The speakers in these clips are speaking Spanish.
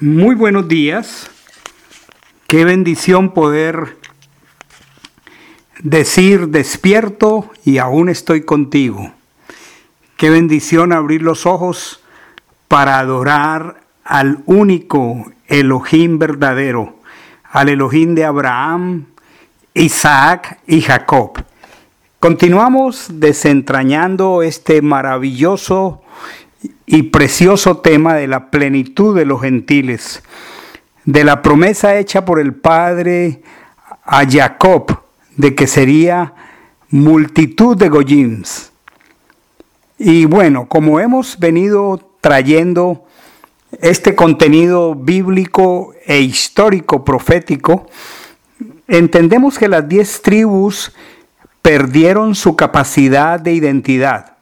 Muy buenos días. Qué bendición poder decir despierto y aún estoy contigo. Qué bendición abrir los ojos para adorar al único Elohim verdadero, al Elohim de Abraham, Isaac y Jacob. Continuamos desentrañando este maravilloso y precioso tema de la plenitud de los gentiles, de la promesa hecha por el Padre a Jacob de que sería multitud de Goyims. Y bueno, como hemos venido trayendo este contenido bíblico e histórico profético, entendemos que las diez tribus perdieron su capacidad de identidad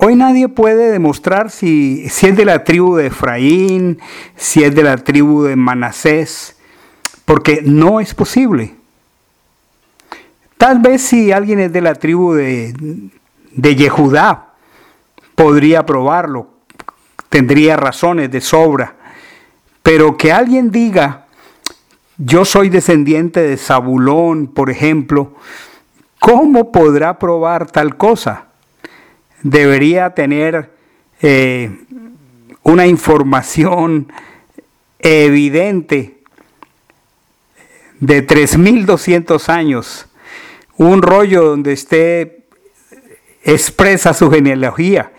Hoy nadie puede demostrar si, si es de la tribu de Efraín, si es de la tribu de Manasés, porque no es posible. Tal vez si alguien es de la tribu de, de Yehudá, podría probarlo, tendría razones de sobra. Pero que alguien diga, yo soy descendiente de Zabulón, por ejemplo, ¿cómo podrá probar tal cosa? Debería tener eh, una información evidente de 3.200 años, un rollo donde esté expresa su genealogía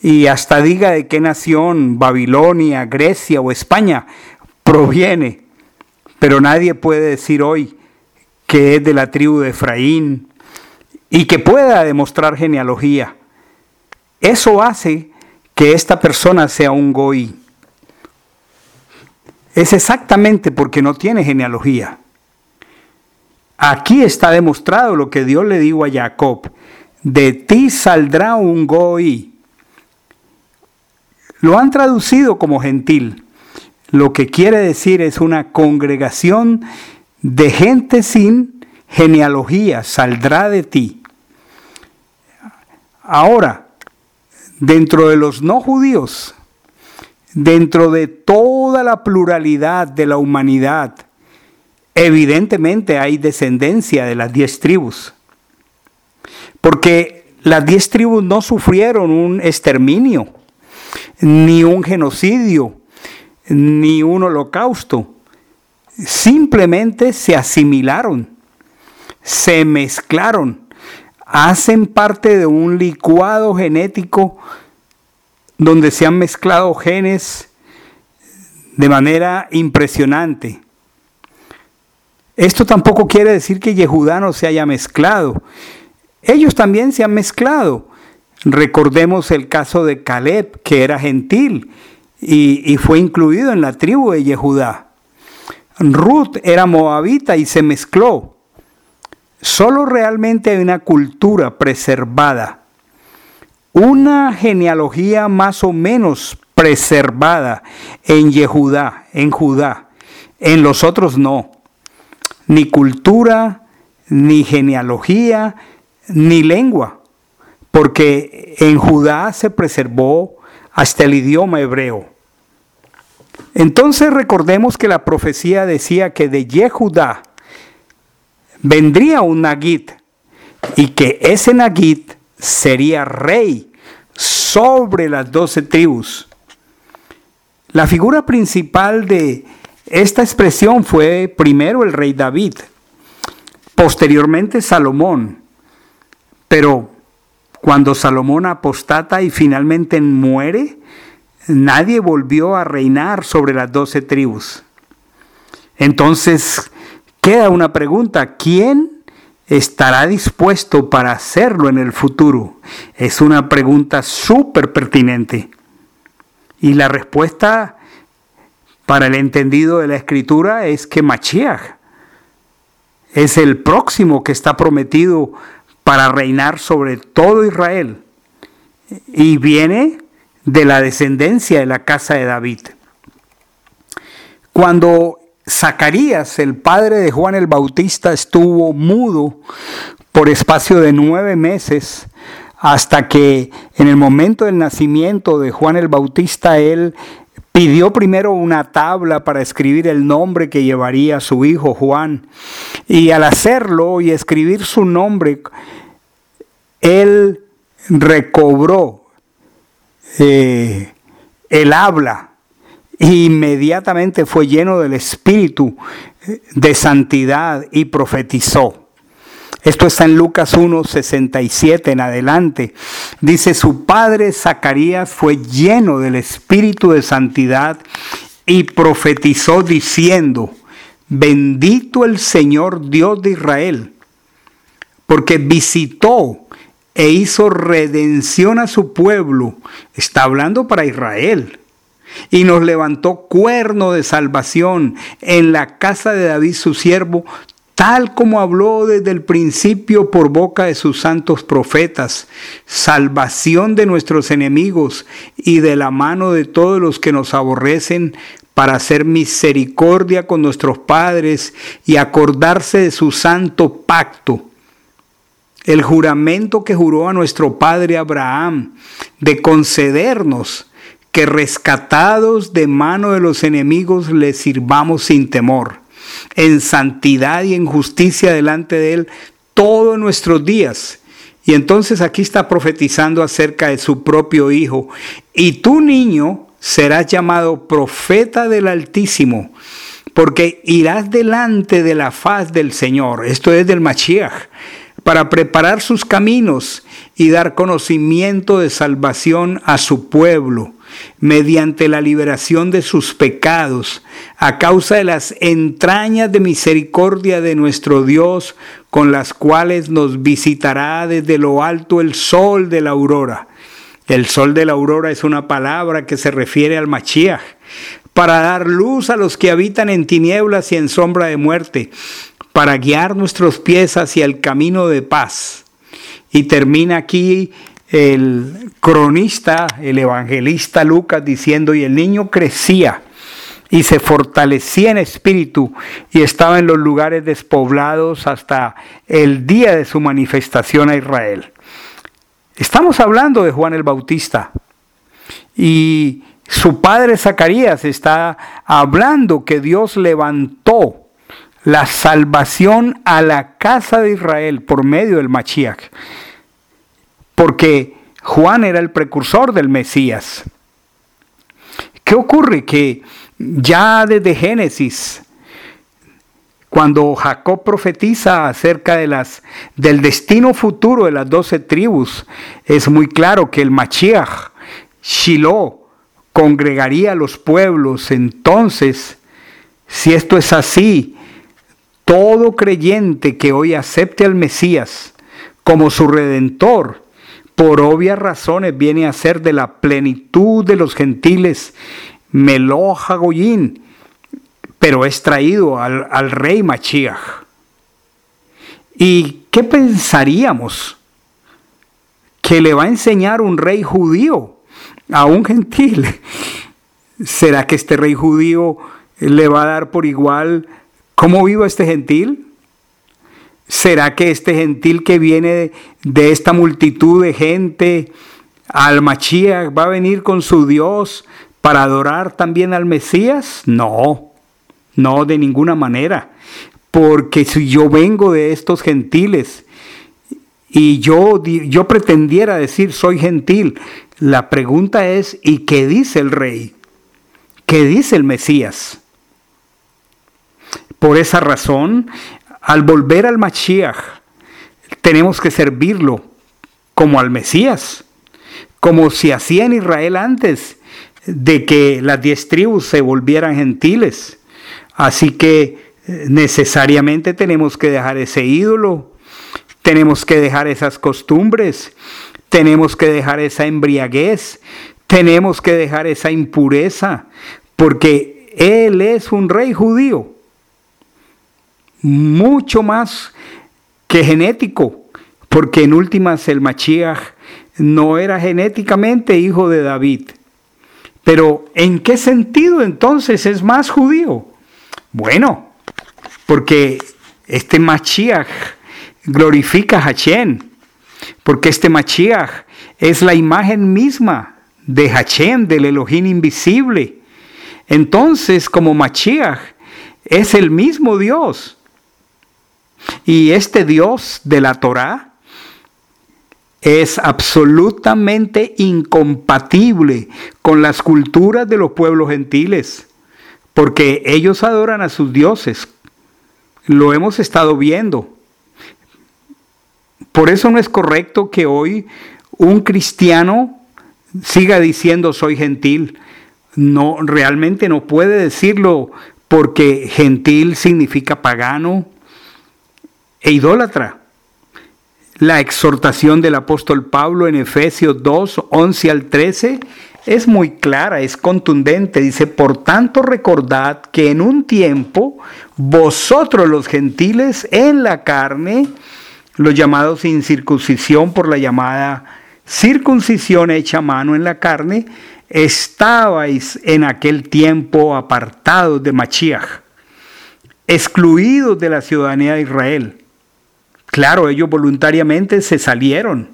y hasta diga de qué nación, Babilonia, Grecia o España, proviene. Pero nadie puede decir hoy que es de la tribu de Efraín y que pueda demostrar genealogía. Eso hace que esta persona sea un goí. Es exactamente porque no tiene genealogía. Aquí está demostrado lo que Dios le dijo a Jacob. De ti saldrá un goí. Lo han traducido como gentil. Lo que quiere decir es una congregación de gente sin genealogía. Saldrá de ti. Ahora, dentro de los no judíos, dentro de toda la pluralidad de la humanidad, evidentemente hay descendencia de las diez tribus. Porque las diez tribus no sufrieron un exterminio, ni un genocidio, ni un holocausto. Simplemente se asimilaron, se mezclaron hacen parte de un licuado genético donde se han mezclado genes de manera impresionante. Esto tampoco quiere decir que Yehudá no se haya mezclado. Ellos también se han mezclado. Recordemos el caso de Caleb, que era gentil y, fue incluido en la tribu de Yehudá. Ruth era moabita y se mezcló. Solo realmente hay una cultura preservada, una genealogía más o menos preservada en Yehudá, en Judá. En los otros no. Ni cultura, ni genealogía, ni lengua. Porque en Judá se preservó hasta el idioma hebreo. Entonces recordemos que la profecía decía que de Yehudá vendría un Nagit y que ese Nagit sería rey sobre las doce tribus. La figura principal de esta expresión fue primero el rey David, posteriormente Salomón, pero cuando Salomón apostata y finalmente muere, nadie volvió a reinar sobre las doce tribus. Entonces, queda una pregunta, ¿quién estará dispuesto para hacerlo en el futuro? Es una pregunta súper pertinente. Y la respuesta para el entendido de la escritura es que Machiach es el próximo que está prometido para reinar sobre todo Israel. Y viene de la descendencia de la casa de David. Cuando Zacarías, el padre de Juan el Bautista, estuvo mudo por espacio de nueve meses hasta que en el momento del nacimiento de Juan el Bautista él pidió primero una tabla para escribir el nombre que llevaría su hijo Juan. Y al hacerlo y escribir su nombre, él recobró eh, el habla inmediatamente fue lleno del Espíritu de santidad y profetizó. Esto está en Lucas 1, 67 en adelante. Dice, su padre Zacarías fue lleno del espíritu de santidad y profetizó diciendo, bendito el Señor Dios de Israel, porque visitó e hizo redención a su pueblo. Está hablando para Israel. Y nos levantó cuerno de salvación en la casa de David su siervo, tal como habló desde el principio por boca de sus santos profetas, salvación de nuestros enemigos y de la mano de todos los que nos aborrecen, para hacer misericordia con nuestros padres y acordarse de su santo pacto, el juramento que juró a nuestro padre Abraham, de concedernos que rescatados de mano de los enemigos le sirvamos sin temor en santidad y en justicia delante de Él todos nuestros días. Y entonces aquí está profetizando acerca de su propio Hijo. Y tu niño serás llamado profeta del Altísimo, porque irás delante de la faz del Señor. Esto es del Mashiach para preparar sus caminos y dar conocimiento de salvación a su pueblo mediante la liberación de sus pecados, a causa de las entrañas de misericordia de nuestro Dios, con las cuales nos visitará desde lo alto el sol de la aurora. El sol de la aurora es una palabra que se refiere al Machiach, para dar luz a los que habitan en tinieblas y en sombra de muerte, para guiar nuestros pies hacia el camino de paz. Y termina aquí el cronista, el evangelista Lucas diciendo, y el niño crecía y se fortalecía en espíritu y estaba en los lugares despoblados hasta el día de su manifestación a Israel. Estamos hablando de Juan el Bautista y su padre Zacarías está hablando que Dios levantó la salvación a la casa de Israel por medio del Machiach porque Juan era el precursor del Mesías. ¿Qué ocurre? Que ya desde Génesis, cuando Jacob profetiza acerca de las, del destino futuro de las doce tribus, es muy claro que el Machiach, Shiloh, congregaría a los pueblos. Entonces, si esto es así, todo creyente que hoy acepte al Mesías como su redentor, por obvias razones viene a ser de la plenitud de los gentiles, Meloja Goyín, pero es traído al, al rey Machiach. ¿Y qué pensaríamos? Que le va a enseñar un rey judío a un gentil. ¿Será que este rey judío le va a dar por igual cómo viva este gentil? ¿Será que este gentil que viene de esta multitud de gente al Machías va a venir con su Dios para adorar también al Mesías? No, no de ninguna manera. Porque si yo vengo de estos gentiles y yo, yo pretendiera decir soy gentil, la pregunta es, ¿y qué dice el rey? ¿Qué dice el Mesías? Por esa razón, al volver al Mashiach, tenemos que servirlo como al Mesías, como se hacía en Israel antes de que las diez tribus se volvieran gentiles. Así que eh, necesariamente tenemos que dejar ese ídolo, tenemos que dejar esas costumbres, tenemos que dejar esa embriaguez, tenemos que dejar esa impureza, porque Él es un rey judío mucho más que genético, porque en últimas el Machiach no era genéticamente hijo de David. Pero ¿en qué sentido entonces es más judío? Bueno, porque este Machiach glorifica a Hachem, porque este Machiach es la imagen misma de Hachem, del Elohim invisible, Entonces, como Machiach es el mismo Dios. Y este Dios de la Torá es absolutamente incompatible con las culturas de los pueblos gentiles, porque ellos adoran a sus dioses. Lo hemos estado viendo. Por eso no es correcto que hoy un cristiano siga diciendo soy gentil. No, realmente no puede decirlo porque gentil significa pagano e idólatra. La exhortación del apóstol Pablo en Efesios 2, 11 al 13 es muy clara, es contundente. Dice, por tanto recordad que en un tiempo vosotros los gentiles en la carne, los llamados incircuncisión por la llamada circuncisión hecha mano en la carne, estabais en aquel tiempo apartados de Machiach, excluidos de la ciudadanía de Israel. Claro, ellos voluntariamente se salieron,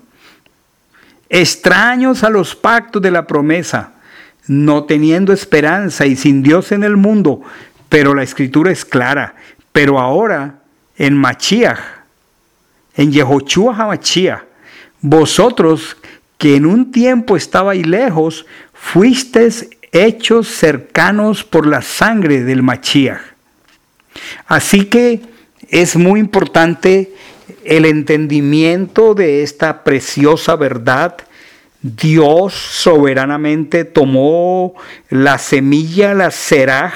extraños a los pactos de la promesa, no teniendo esperanza y sin Dios en el mundo, pero la escritura es clara. Pero ahora, en Machiach, en Yehoshua HaMachiach, vosotros que en un tiempo estabais lejos, fuisteis hechos cercanos por la sangre del Machiach. Así que es muy importante el entendimiento de esta preciosa verdad. Dios soberanamente tomó la semilla, la seraj,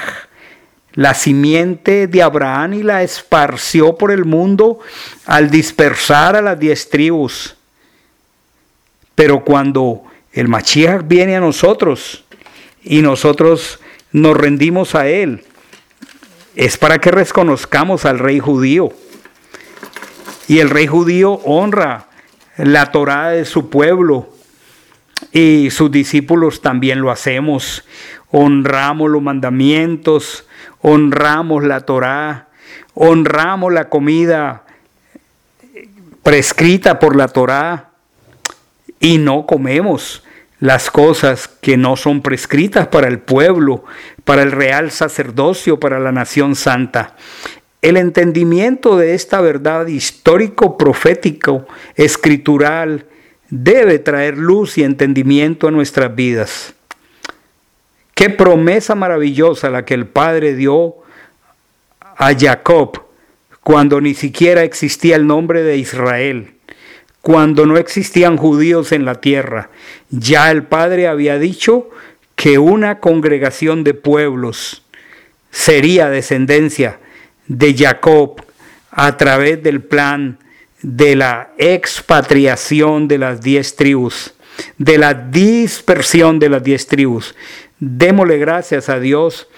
la simiente de Abraham y la esparció por el mundo al dispersar a las diez tribus. Pero cuando el Mashiach viene a nosotros y nosotros nos rendimos a Él, es para que reconozcamos al rey judío. Y el rey judío honra la Torá de su pueblo y sus discípulos también lo hacemos. Honramos los mandamientos, honramos la Torá, honramos la comida prescrita por la Torá y no comemos las cosas que no son prescritas para el pueblo, para el real sacerdocio, para la nación santa. El entendimiento de esta verdad histórico, profético, escritural, debe traer luz y entendimiento a nuestras vidas. Qué promesa maravillosa la que el Padre dio a Jacob cuando ni siquiera existía el nombre de Israel cuando no existían judíos en la tierra. Ya el Padre había dicho que una congregación de pueblos sería descendencia de Jacob a través del plan de la expatriación de las diez tribus, de la dispersión de las diez tribus. Démosle gracias a Dios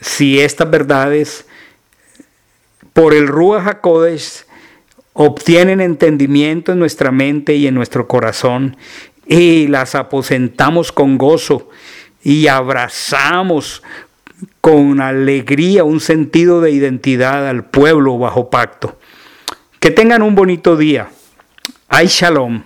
si estas verdades por el Ruach HaKodesh obtienen entendimiento en nuestra mente y en nuestro corazón y las aposentamos con gozo y abrazamos con alegría un sentido de identidad al pueblo bajo pacto. Que tengan un bonito día. Ay, shalom.